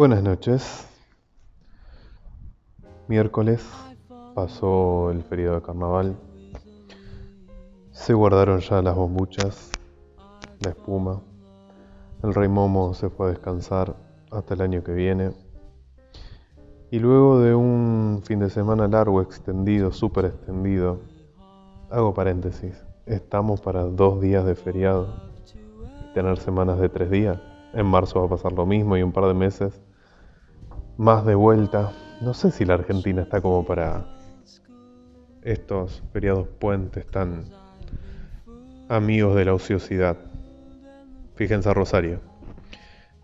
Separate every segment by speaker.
Speaker 1: Buenas noches. Miércoles pasó el periodo de carnaval. Se guardaron ya las bombuchas, la espuma. El rey Momo se fue a descansar hasta el año que viene. Y luego de un fin de semana largo, extendido, súper extendido, hago paréntesis, estamos para dos días de feriado. Tener semanas de tres días. En marzo va a pasar lo mismo y un par de meses más de vuelta. No sé si la Argentina está como para estos periodos puentes tan amigos de la ociosidad. Fíjense a Rosario.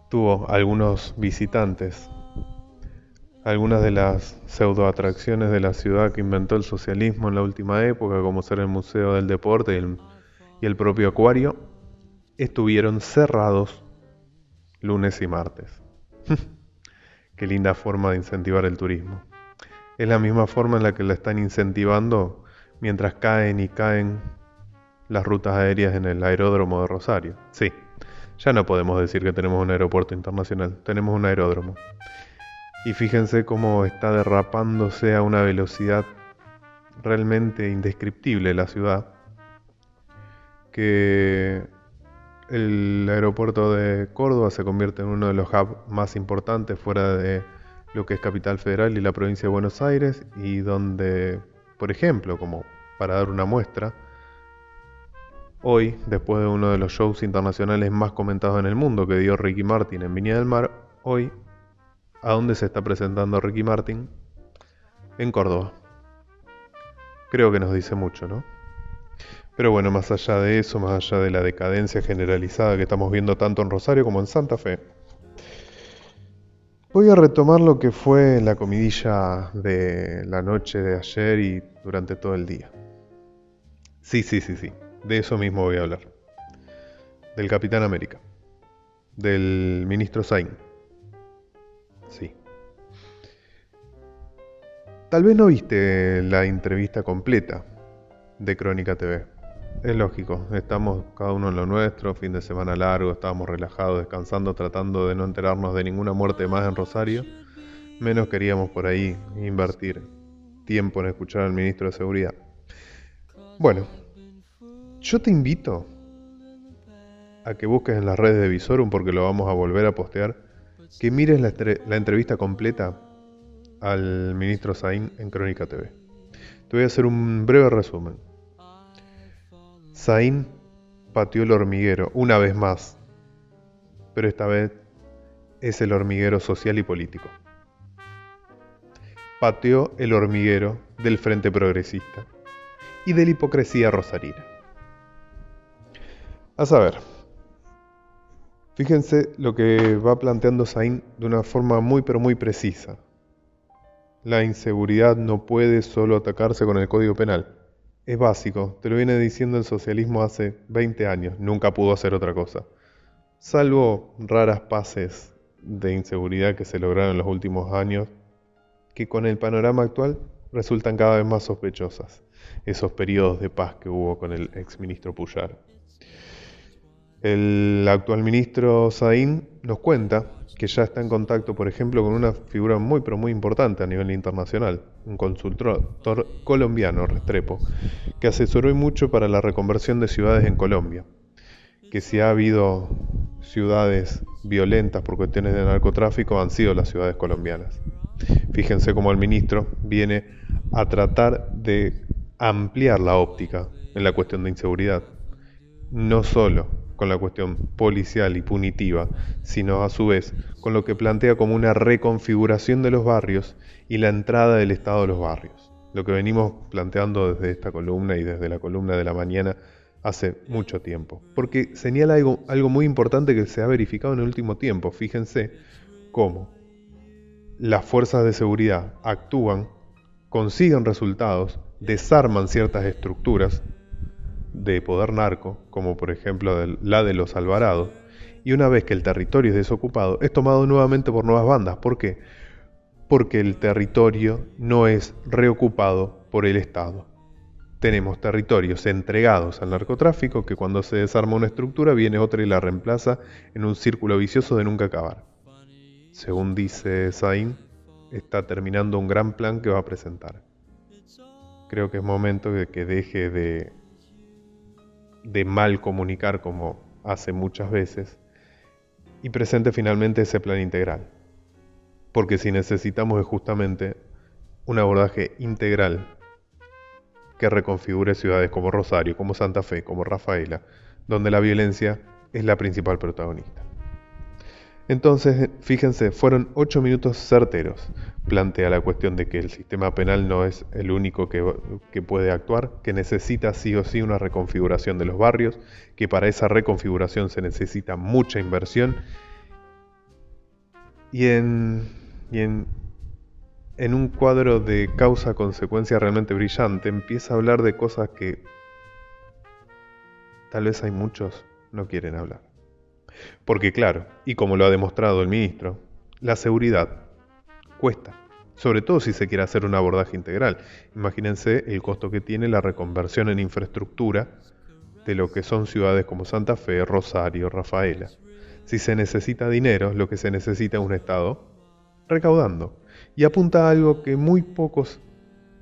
Speaker 1: Tuvo algunos visitantes, algunas de las pseudo atracciones de la ciudad que inventó el socialismo en la última época, como ser el Museo del Deporte y el propio Acuario, estuvieron cerrados lunes y martes. Qué linda forma de incentivar el turismo. Es la misma forma en la que la están incentivando mientras caen y caen las rutas aéreas en el aeródromo de Rosario. Sí, ya no podemos decir que tenemos un aeropuerto internacional, tenemos un aeródromo. Y fíjense cómo está derrapándose a una velocidad realmente indescriptible la ciudad, que el aeropuerto de Córdoba se convierte en uno de los hubs más importantes fuera de lo que es Capital Federal y la provincia de Buenos Aires y donde, por ejemplo, como para dar una muestra, hoy, después de uno de los shows internacionales más comentados en el mundo que dio Ricky Martin en Viña del Mar, hoy, ¿a dónde se está presentando Ricky Martin? En Córdoba. Creo que nos dice mucho, ¿no? Pero bueno, más allá de eso, más allá de la decadencia generalizada que estamos viendo tanto en Rosario como en Santa Fe, voy a retomar lo que fue la comidilla de la noche de ayer y durante todo el día. Sí, sí, sí, sí, de eso mismo voy a hablar. Del Capitán América, del ministro Sain. Sí. Tal vez no viste la entrevista completa de Crónica TV. Es lógico, estamos cada uno en lo nuestro, fin de semana largo, estábamos relajados, descansando, tratando de no enterarnos de ninguna muerte más en Rosario, menos queríamos por ahí invertir tiempo en escuchar al ministro de Seguridad. Bueno, yo te invito a que busques en las redes de Visorum, porque lo vamos a volver a postear, que mires la, entrevista completa al ministro Zain en Crónica TV. Te voy a hacer un breve resumen. Zain pateó el hormiguero una vez más, pero esta vez es el hormiguero social y político. Pateó el hormiguero del Frente Progresista y de la hipocresía rosarina. A saber, fíjense lo que va planteando Zain de una forma muy pero muy precisa. La inseguridad no puede solo atacarse con el Código Penal es básico, te lo viene diciendo el socialismo hace 20 años, nunca pudo hacer otra cosa. Salvo raras pases de inseguridad que se lograron en los últimos años, que con el panorama actual resultan cada vez más sospechosas, esos periodos de paz que hubo con el exministro Puyar. El actual ministro Saín nos cuenta que ya está en contacto, por ejemplo, con una figura muy pero muy importante a nivel internacional, un consultor colombiano, Restrepo, que asesoró mucho para la reconversión de ciudades en Colombia, que si ha habido ciudades violentas por cuestiones de narcotráfico han sido las ciudades colombianas. Fíjense cómo el ministro viene a tratar de ampliar la óptica en la cuestión de inseguridad, no solo con la cuestión policial y punitiva, sino a su vez con lo que plantea como una reconfiguración de los barrios y la entrada del Estado a los barrios. Lo que venimos planteando desde esta columna y desde la columna de la mañana hace mucho tiempo. Porque señala algo, algo muy importante que se ha verificado en el último tiempo. Fíjense cómo las fuerzas de seguridad actúan, consiguen resultados, desarman ciertas estructuras de poder narco, como por ejemplo la de los Alvarados, y una vez que el territorio es desocupado, es tomado nuevamente por nuevas bandas. ¿Por qué? Porque el territorio no es reocupado por el Estado. Tenemos territorios entregados al narcotráfico que cuando se desarma una estructura viene otra y la reemplaza en un círculo vicioso de nunca acabar. Según dice Zain, está terminando un gran plan que va a presentar. Creo que es momento de que deje de, de mal comunicar como hace muchas veces y presente finalmente ese plan integral. Porque si necesitamos es justamente un abordaje integral que reconfigure ciudades como Rosario, como Santa Fe, como Rafaela, donde la violencia es la principal protagonista. Entonces, fíjense, fueron ocho minutos certeros. Plantea la cuestión de que el sistema penal no es el único que, que, puede actuar, que necesita sí o sí una reconfiguración de los barrios, que para esa reconfiguración se necesita mucha inversión. Y en, y en, en un cuadro de causa-consecuencia realmente brillante, empieza a hablar de cosas que tal vez hay muchos no quieren hablar. Porque claro, y como lo ha demostrado el ministro, la seguridad cuesta, sobre todo si se quiere hacer un abordaje integral. Imagínense el costo que tiene la reconversión en infraestructura de lo que son ciudades como Santa Fe, Rosario, Rafaela. Si se necesita dinero, lo que se necesita es un Estado recaudando. Y apunta a algo que muy pocos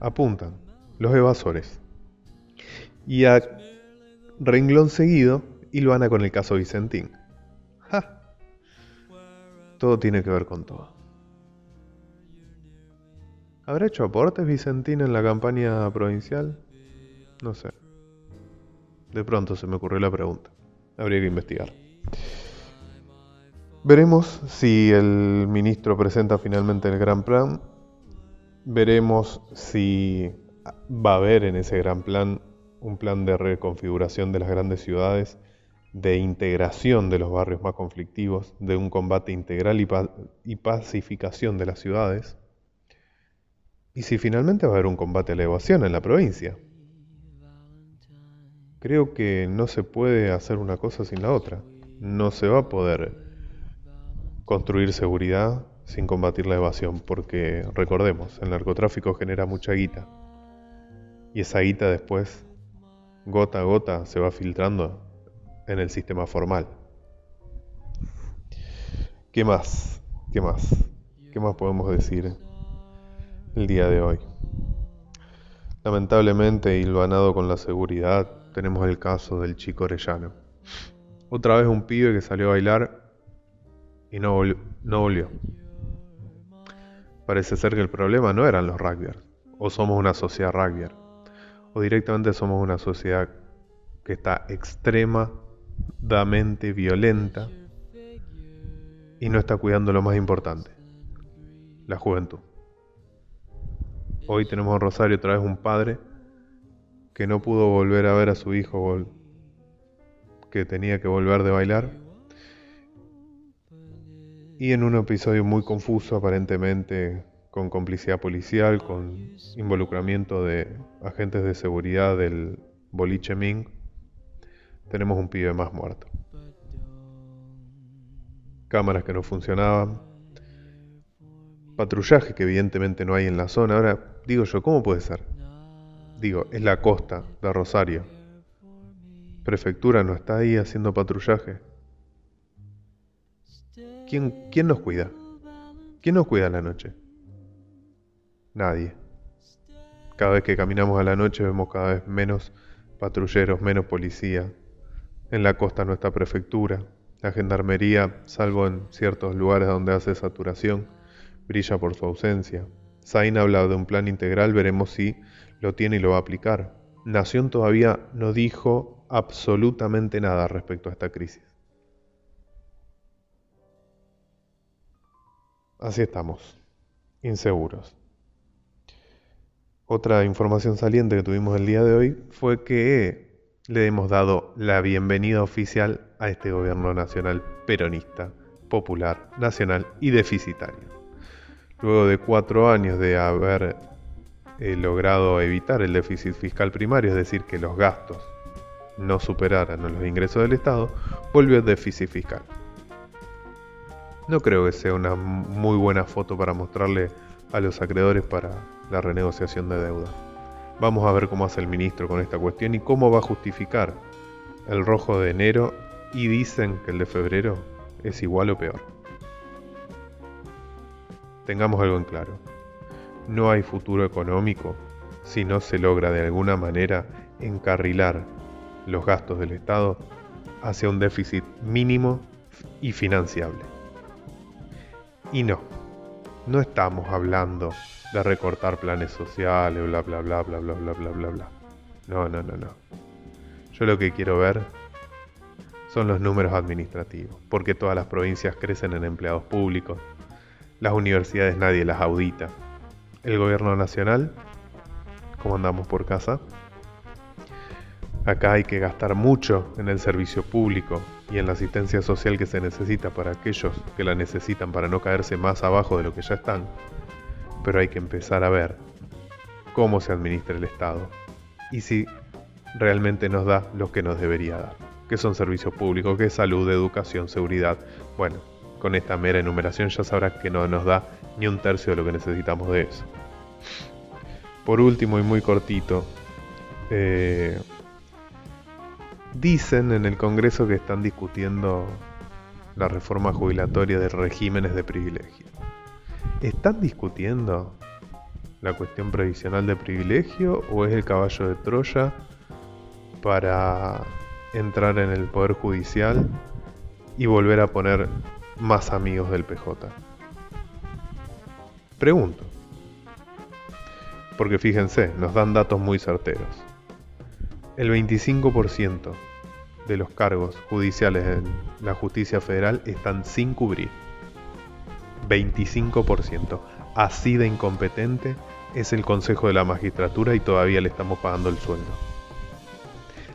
Speaker 1: apuntan, los evasores. Y a renglón seguido, Ilvana con el caso Vicentín. Todo tiene que ver con todo. ¿Habrá hecho aportes Vicentín en la campaña provincial? No sé. De pronto se me ocurrió la pregunta. Habría que investigar. Veremos si el ministro presenta finalmente el gran plan. Veremos si va a haber en ese gran plan un plan de reconfiguración de las grandes ciudades de integración de los barrios más conflictivos, de un combate integral y, pacificación de las ciudades, y si finalmente va a haber un combate a la evasión en la provincia. Creo que no se puede hacer una cosa sin la otra. No se va a poder construir seguridad sin combatir la evasión, porque recordemos, el narcotráfico genera mucha guita. Y esa guita después, gota a gota, se va filtrando en el sistema formal. ¿Qué más? ¿Qué más? ¿Qué más podemos decir el día de hoy? Lamentablemente, hilvanado con la seguridad, tenemos el caso del chico Orellano. Otra vez un pibe que salió a bailar y no, no volvió. Parece ser que el problema no eran los rugbyers, o somos una sociedad rugbyer, o directamente somos una sociedad que está extrema violenta y no está cuidando lo más importante, la juventud. Hoy tenemos en Rosario otra vez un padre que no pudo volver a ver a su hijo que tenía que volver de bailar y en un episodio muy confuso aparentemente con complicidad policial, con involucramiento de agentes de seguridad del boliche Ming, tenemos un pibe más muerto. Cámaras que no funcionaban. Patrullaje que evidentemente no hay en la zona. Ahora, digo yo, ¿cómo puede ser? Digo, es la costa de Rosario. Prefectura no está ahí haciendo patrullaje. ¿Quién, quién nos cuida? ¿Quién nos cuida a la noche? Nadie. Cada vez que caminamos a la noche vemos cada vez menos patrulleros, menos policía, en la costa no está prefectura. La gendarmería, salvo en ciertos lugares donde hace saturación, brilla por su ausencia. Zain habla de un plan integral, veremos si lo tiene y lo va a aplicar. Nación todavía no dijo absolutamente nada respecto a esta crisis. Así estamos, inseguros. Otra información saliente que tuvimos el día de hoy fue que le hemos dado la bienvenida oficial a este gobierno nacional peronista, popular, nacional y deficitario. Luego de cuatro años de haber eh, logrado evitar el déficit fiscal primario, es decir, que los gastos no superaran los ingresos del Estado, volvió el déficit fiscal. No creo que sea una muy buena foto para mostrarle a los acreedores para la renegociación de deuda. Vamos a ver cómo hace el ministro con esta cuestión y cómo va a justificar el rojo de enero y dicen que el de febrero es igual o peor. Tengamos algo en claro. No hay futuro económico si no se logra de alguna manera encarrilar los gastos del Estado hacia un déficit mínimo y financiable. Y no, no estamos hablando recortar planes sociales, bla, bla, bla, bla, bla, bla, bla, bla, bla. No, no, no, no. Yo lo que quiero ver son los números administrativos, porque todas las provincias crecen en empleados públicos, las universidades nadie las audita, el gobierno nacional, ¿cómo andamos por casa? Acá hay que gastar mucho en el servicio público y en la asistencia social que se necesita para aquellos que la necesitan para no caerse más abajo de lo que ya están. Pero hay que empezar a ver cómo se administra el Estado y si realmente nos da lo que nos debería dar, que son servicios públicos, que es salud, educación, seguridad. Bueno, con esta mera enumeración ya sabrás que no nos da ni un tercio de lo que necesitamos de eso. Por último y muy cortito, eh, Dicen en el Congreso que están discutiendo la reforma jubilatoria de regímenes de privilegio. ¿Están discutiendo la cuestión previsional de privilegio o es el caballo de Troya para entrar en el Poder Judicial y volver a poner más amigos del PJ? Pregunto. Porque fíjense, nos dan datos muy certeros. El 25% de los cargos judiciales en la justicia federal están sin cubrir. 25%. Así de incompetente es el Consejo de la Magistratura y todavía le estamos pagando el sueldo.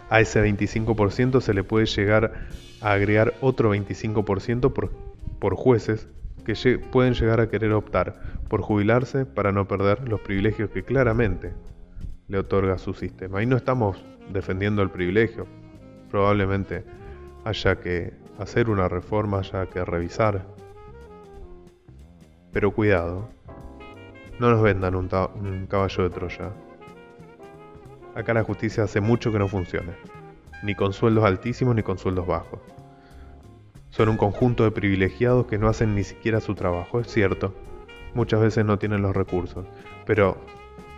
Speaker 1: A ese 25% se le puede llegar a agregar otro 25% por, por jueces que pueden llegar a querer optar por jubilarse para no perder los privilegios que claramente le otorga su sistema. Y no estamos defendiendo el privilegio. Probablemente haya que hacer una reforma, haya que revisar. Pero cuidado, no nos vendan un, caballo de Troya. Acá la justicia hace mucho que no funciona, ni con sueldos altísimos ni con sueldos bajos. Son un conjunto de privilegiados que no hacen ni siquiera su trabajo, es cierto. Muchas veces no tienen los recursos, pero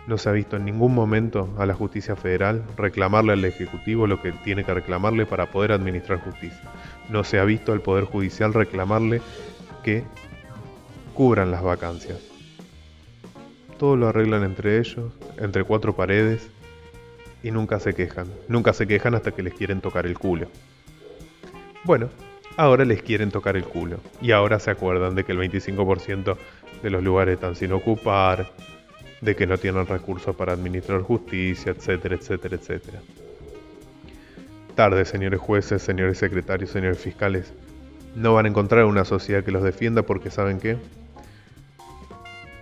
Speaker 1: no se ha visto en ningún momento a la justicia federal reclamarle al Ejecutivo lo que tiene que reclamarle para poder administrar justicia. No se ha visto al Poder Judicial reclamarle que cubran las vacancias. Todo lo arreglan entre ellos, entre cuatro paredes, y nunca se quejan. Nunca se quejan hasta que les quieren tocar el culo. Bueno, ahora les quieren tocar el culo. Y ahora se acuerdan de que el 25% de los lugares están sin ocupar, de que no tienen recursos para administrar justicia, etcétera, etcétera, etcétera. Tarde, señores jueces, señores secretarios, señores fiscales, no van a encontrar una sociedad que los defienda porque saben que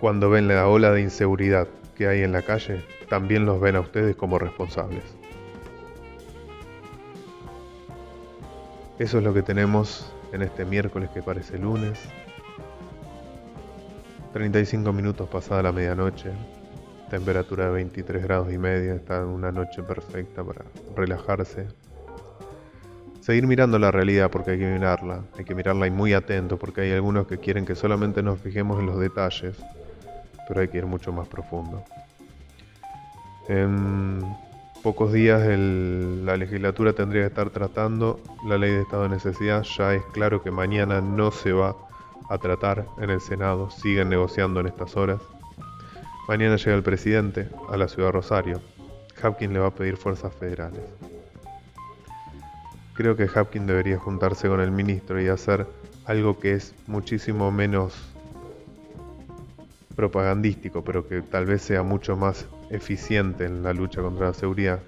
Speaker 1: cuando ven la ola de inseguridad que hay en la calle, también los ven a ustedes como responsables. Eso es lo que tenemos en este miércoles que parece lunes, 35 minutos pasada la medianoche, temperatura de 23 grados y medio, está una noche perfecta para relajarse. Seguir mirando la realidad porque hay que mirarla, hay que mirarla y muy atento porque hay algunos que quieren que solamente nos fijemos en los detalles, pero hay que ir mucho más profundo. En pocos días la legislatura tendría que estar tratando la ley de estado de necesidad, ya es claro que mañana no se va a tratar en el Senado, siguen negociando en estas horas. Mañana llega el presidente a la ciudad de Rosario. Hapkin le va a pedir fuerzas federales. Creo que Hapkin debería juntarse con el ministro y hacer algo que es muchísimo menos propagandístico, pero que tal vez sea mucho más eficiente en la lucha contra la seguridad,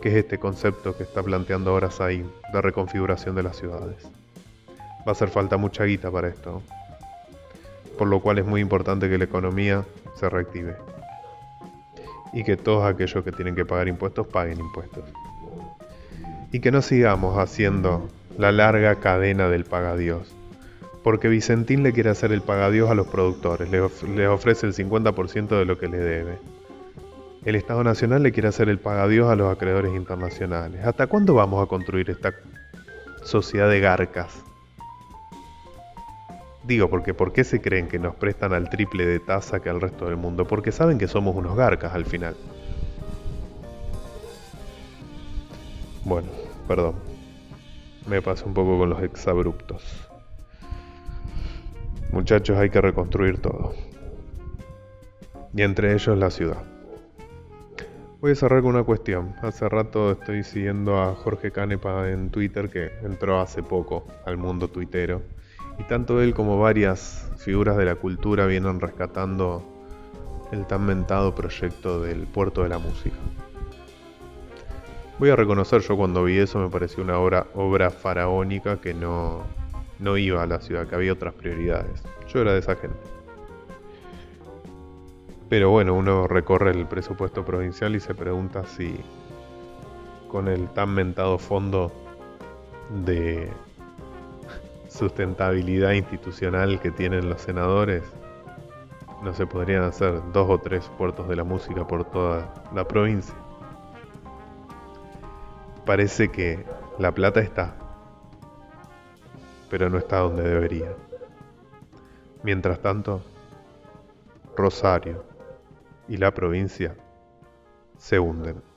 Speaker 1: que es este concepto que está planteando ahora Saim de reconfiguración de las ciudades. Va a hacer falta mucha guita para esto, por lo cual es muy importante que la economía se reactive y que todos aquellos que tienen que pagar impuestos paguen impuestos. Y que no sigamos haciendo la larga cadena del pagadios, porque Vicentín le quiere hacer el pagadios a los productores, les, ofrece el 50% de lo que le debe. El Estado Nacional le quiere hacer el pagadios a los acreedores internacionales. ¿Hasta cuándo vamos a construir esta sociedad de garcas? Digo, porque ¿por qué se creen que nos prestan al triple de tasa que al resto del mundo? Porque saben que somos unos garcas al final. Bueno, perdón. Me pasé un poco con los exabruptos. Muchachos, hay que reconstruir todo. Y entre ellos la ciudad. Voy a cerrar con una cuestión. Hace rato estoy siguiendo a Jorge Canepa en Twitter, que entró hace poco al mundo tuitero y tanto él como varias figuras de la cultura vienen rescatando el tan mentado proyecto del puerto de la música. Voy a reconocer, yo cuando vi eso me pareció una obra, obra faraónica que no, no iba a la ciudad, que había otras prioridades. Yo era de esa gente. Pero bueno, uno recorre el presupuesto provincial y se pregunta si con el tan mentado fondo de sustentabilidad institucional que tienen los senadores, no se podrían hacer dos o tres puertos de la música por toda la provincia. Parece que la plata está, pero no está donde debería. Mientras tanto, Rosario y la provincia se hunden.